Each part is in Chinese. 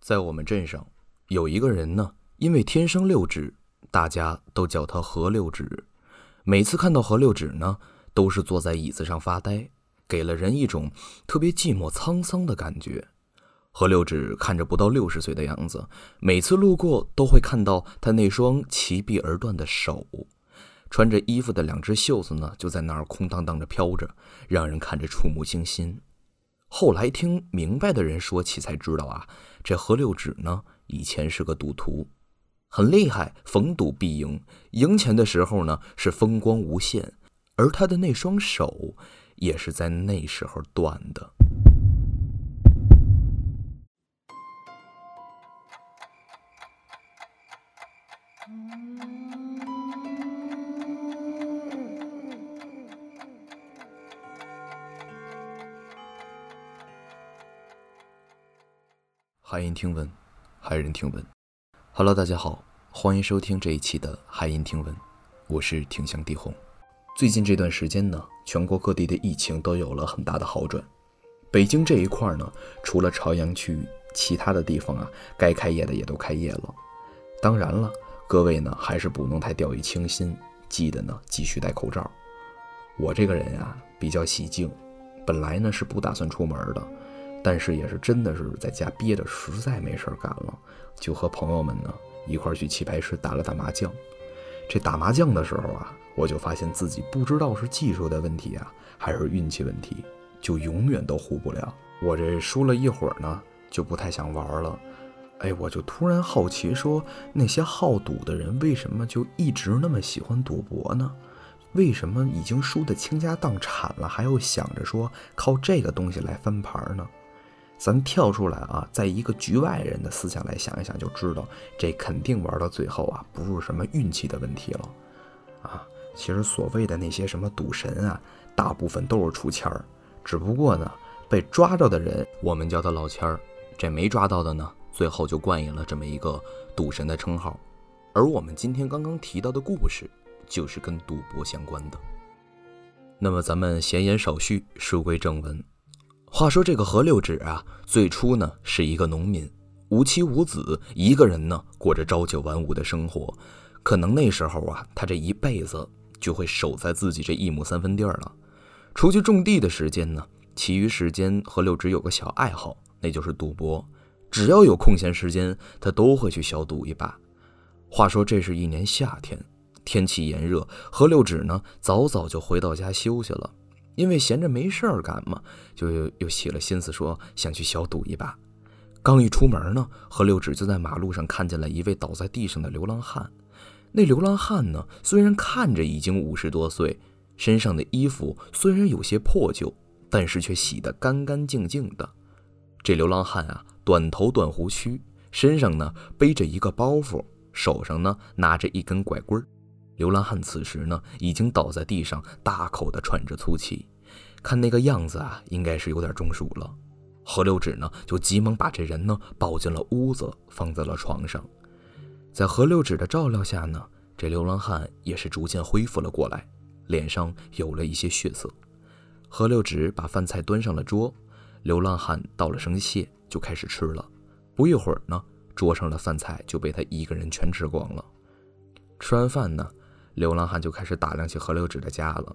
在我们镇上，有一个人呢，因为天生六指，大家都叫他何六指。每次看到何六指呢，都是坐在椅子上发呆，给了人一种特别寂寞沧桑的感觉。何六指看着不到六十岁的样子，每次路过都会看到他那双齐臂而断的手，穿着衣服的两只袖子呢，就在那儿空荡荡的飘着，让人看着触目惊心。后来听明白的人说起，才知道啊，这何六指呢，以前是个赌徒，很厉害，逢赌必赢，赢钱的时候呢是风光无限，而他的那双手也是在那时候断的。海音听闻，骇人听闻。Hello，大家好，欢迎收听这一期的海音听闻，我是挺香地红。最近这段时间呢，全国各地的疫情都有了很大的好转。北京这一块呢，除了朝阳区，其他的地方啊，该开业的也都开业了。当然了，各位呢，还是不能太掉以轻心，记得呢，继续戴口罩。我这个人呀，比较喜静，本来呢是不打算出门的。但是也是真的是在家憋着，实在没事儿干了，就和朋友们呢一块儿去棋牌室打了打麻将。这打麻将的时候啊，我就发现自己不知道是技术的问题啊，还是运气问题，就永远都胡不了。我这输了一会儿呢，就不太想玩了。哎，我就突然好奇，说那些好赌的人为什么就一直那么喜欢赌博呢？为什么已经输得倾家荡产了，还要想着说靠这个东西来翻盘呢？咱跳出来啊，在一个局外人的思想来想一想，就知道这肯定玩到最后啊，不是什么运气的问题了，啊，其实所谓的那些什么赌神啊，大部分都是出签儿，只不过呢，被抓着的人我们叫他老千儿，这没抓到的呢，最后就冠以了这么一个赌神的称号。而我们今天刚刚提到的故事，就是跟赌博相关的。那么咱们闲言少叙，书归正文。话说这个何六指啊，最初呢是一个农民，无妻无子，一个人呢过着朝九晚五的生活。可能那时候啊，他这一辈子就会守在自己这一亩三分地儿了。除去种地的时间呢，其余时间何六指有个小爱好，那就是赌博。只要有空闲时间，他都会去小赌一把。话说这是一年夏天，天气炎热，何六指呢早早就回到家休息了。因为闲着没事儿干嘛，就又又起了心思，说想去小赌一把。刚一出门呢，何六指就在马路上看见了一位倒在地上的流浪汉。那流浪汉呢，虽然看着已经五十多岁，身上的衣服虽然有些破旧，但是却洗得干干净净的。这流浪汉啊，短头短胡须，身上呢背着一个包袱，手上呢拿着一根拐棍儿。流浪汉此时呢，已经倒在地上，大口的喘着粗气，看那个样子啊，应该是有点中暑了。何六指呢，就急忙把这人呢抱进了屋子，放在了床上。在何六指的照料下呢，这流浪汉也是逐渐恢复了过来，脸上有了一些血色。何六指把饭菜端上了桌，流浪汉道了声谢，就开始吃了。不一会儿呢，桌上的饭菜就被他一个人全吃光了。吃完饭呢。流浪汉就开始打量起何六指的家了，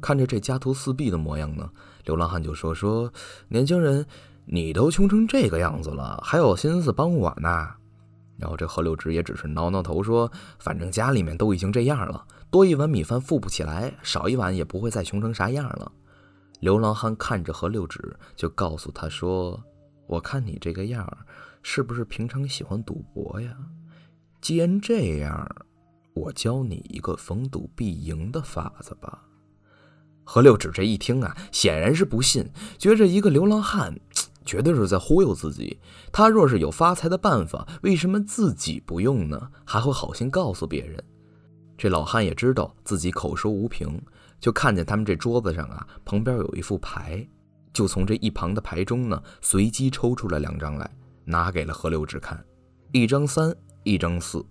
看着这家徒四壁的模样呢，流浪汉就说：“说年轻人，你都穷成这个样子了，还有心思帮我呢？”然后这何六指也只是挠挠头说：“反正家里面都已经这样了，多一碗米饭富不起来，少一碗也不会再穷成啥样了。”流浪汉看着何六指，就告诉他说：“我看你这个样，是不是平常喜欢赌博呀？既然这样。”我教你一个逢赌必赢的法子吧。何六指这一听啊，显然是不信，觉着一个流浪汉 绝对是在忽悠自己。他若是有发财的办法，为什么自己不用呢？还会好心告诉别人。这老汉也知道自己口说无凭，就看见他们这桌子上啊，旁边有一副牌，就从这一旁的牌中呢，随机抽出了两张来，拿给了何六指看，一张三，一张四。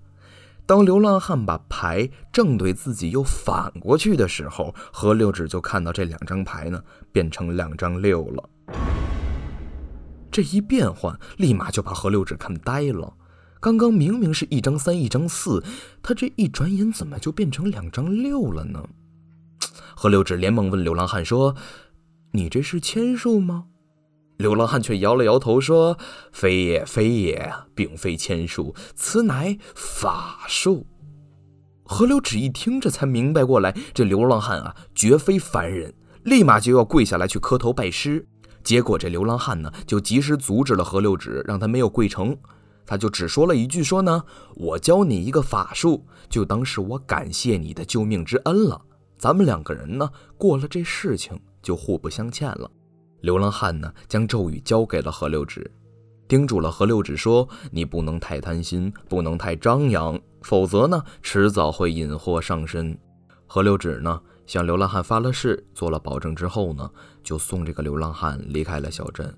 当流浪汉把牌正对自己又反过去的时候，何六指就看到这两张牌呢变成两张六了。这一变换，立马就把何六指看呆了。刚刚明明是一张三，一张四，他这一转眼怎么就变成两张六了呢？何六指连忙问流浪汉说：“你这是签术吗？”流浪汉却摇了摇头说：“非也，非也，并非签术，此乃法术。”何六指一听，这才明白过来，这流浪汉啊，绝非凡人，立马就要跪下来去磕头拜师。结果这流浪汉呢，就及时阻止了何六指，让他没有跪成。他就只说了一句：“说呢，我教你一个法术，就当是我感谢你的救命之恩了。咱们两个人呢，过了这事情就互不相欠了。”流浪汉呢，将咒语交给了何六指，叮嘱了何六指说：“你不能太贪心，不能太张扬，否则呢，迟早会引祸上身。”何六指呢？向流浪汉发了誓，做了保证之后呢，就送这个流浪汉离开了小镇。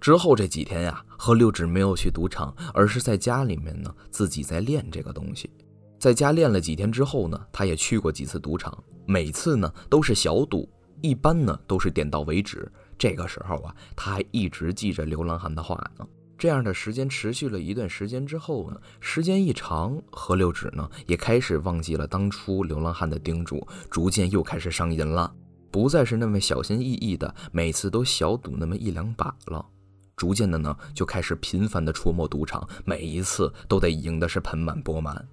之后这几天呀，何六指没有去赌场，而是在家里面呢自己在练这个东西。在家练了几天之后呢，他也去过几次赌场，每次呢都是小赌，一般呢都是点到为止。这个时候啊，他还一直记着流浪汉的话呢。这样的时间持续了一段时间之后呢，时间一长，何六指呢也开始忘记了当初流浪汉的叮嘱，逐渐又开始上瘾了，不再是那么小心翼翼的，每次都小赌那么一两把了，逐渐的呢就开始频繁的出没赌场，每一次都得赢的是盆满钵满。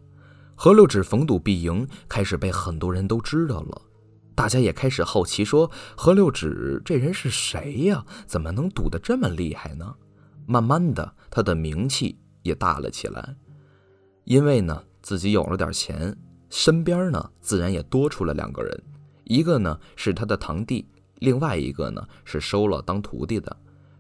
何六指逢赌必赢，开始被很多人都知道了，大家也开始好奇说何六指这人是谁呀？怎么能赌得这么厉害呢？慢慢的，他的名气也大了起来，因为呢，自己有了点钱，身边呢，自然也多出了两个人，一个呢是他的堂弟，另外一个呢是收了当徒弟的。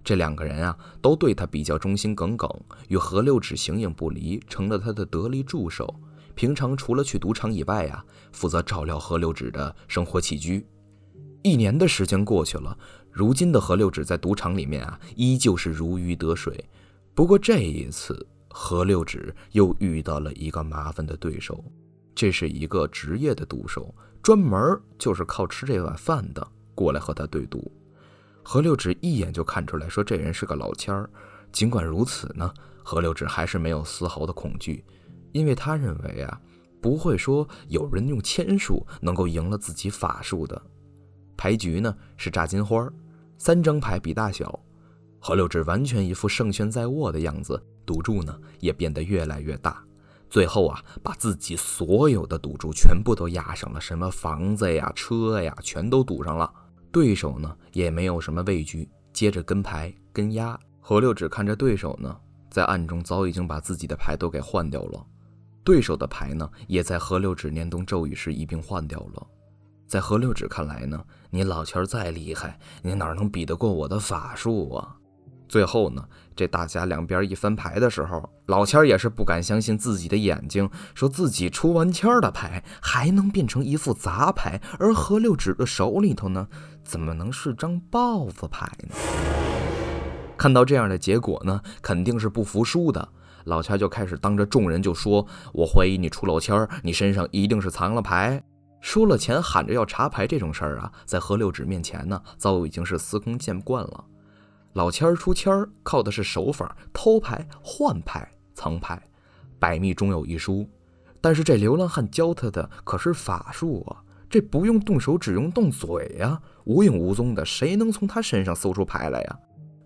这两个人啊，都对他比较忠心耿耿，与何六指形影不离，成了他的得力助手。平常除了去赌场以外啊，负责照料何六指的生活起居。一年的时间过去了。如今的何六指在赌场里面啊，依旧是如鱼得水。不过这一次，何六指又遇到了一个麻烦的对手。这是一个职业的赌手，专门就是靠吃这碗饭的，过来和他对赌。何六指一眼就看出来，说这人是个老千儿。尽管如此呢，何六指还是没有丝毫的恐惧，因为他认为啊，不会说有人用签术能够赢了自己法术的。牌局呢是炸金花，三张牌比大小，何六指完全一副胜券在握的样子，赌注呢也变得越来越大，最后啊把自己所有的赌注全部都压上了，什么房子呀、车呀，全都赌上了。对手呢也没有什么畏惧，接着跟牌跟压。何六指看着对手呢，在暗中早已经把自己的牌都给换掉了，对手的牌呢也在何六指念动咒语时一并换掉了。在何六指看来呢，你老千再厉害，你哪能比得过我的法术啊？最后呢，这大家两边一翻牌的时候，老千也是不敢相信自己的眼睛，说自己出完签的牌还能变成一副杂牌，而何六指的手里头呢，怎么能是张豹子牌呢？看到这样的结果呢，肯定是不服输的。老千就开始当着众人就说：“我怀疑你出老千，你身上一定是藏了牌。”输了钱喊着要查牌这种事儿啊，在何六指面前呢，早已经是司空见惯了。老千儿出签儿靠的是手法，偷牌、换牌、藏牌，百密终有一疏。但是这流浪汉教他的可是法术啊，这不用动手，只用动嘴呀，无影无踪的，谁能从他身上搜出牌来呀？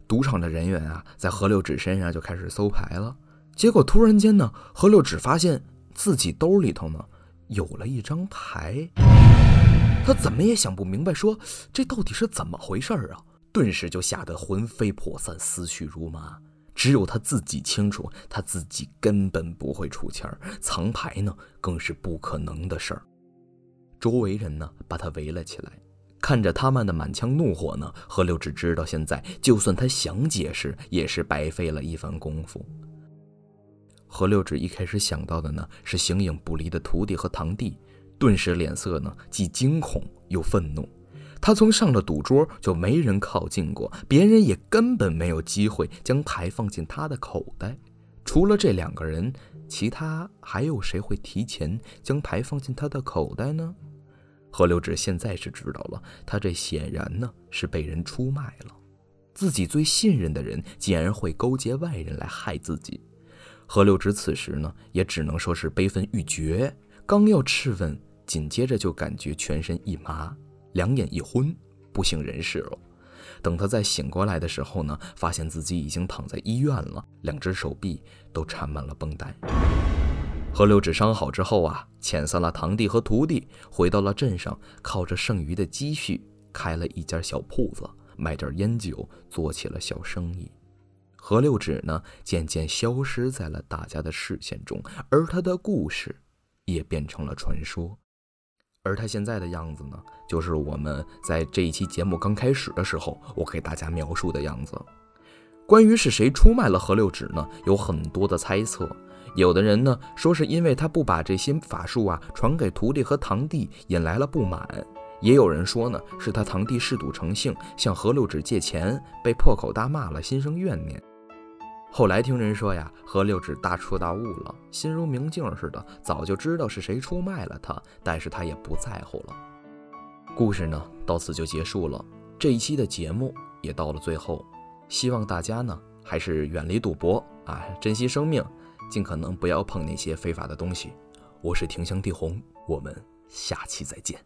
赌场的人员啊，在何六指身上就开始搜牌了。结果突然间呢，何六只发现自己兜里头呢。有了一张牌，他怎么也想不明白，说这到底是怎么回事啊？顿时就吓得魂飞魄散，思绪如麻。只有他自己清楚，他自己根本不会出钱儿，藏牌呢更是不可能的事儿。周围人呢把他围了起来，看着他们的满腔怒火呢，何六只知道现在就算他想解释，也是白费了一番功夫。何六指一开始想到的呢是形影不离的徒弟和堂弟，顿时脸色呢既惊恐又愤怒。他从上了赌桌就没人靠近过，别人也根本没有机会将牌放进他的口袋。除了这两个人，其他还有谁会提前将牌放进他的口袋呢？何六指现在是知道了，他这显然呢是被人出卖了。自己最信任的人竟然会勾结外人来害自己。何六指此时呢，也只能说是悲愤欲绝，刚要质问，紧接着就感觉全身一麻，两眼一昏，不省人事了。等他再醒过来的时候呢，发现自己已经躺在医院了，两只手臂都缠满了绷带。何六指伤好之后啊，遣散了堂弟和徒弟，回到了镇上，靠着剩余的积蓄开了一家小铺子，卖点烟酒，做起了小生意。何六指呢，渐渐消失在了大家的视线中，而他的故事也变成了传说。而他现在的样子呢，就是我们在这一期节目刚开始的时候，我给大家描述的样子。关于是谁出卖了何六指呢，有很多的猜测。有的人呢说是因为他不把这些法术啊传给徒弟和堂弟，引来了不满；也有人说呢是他堂弟嗜赌成性，向何六指借钱，被破口大骂了，心生怨念。后来听人说呀，何六指大彻大悟了，心如明镜似的，早就知道是谁出卖了他，但是他也不在乎了。故事呢，到此就结束了。这一期的节目也到了最后，希望大家呢还是远离赌博啊，珍惜生命，尽可能不要碰那些非法的东西。我是庭香地红，我们下期再见。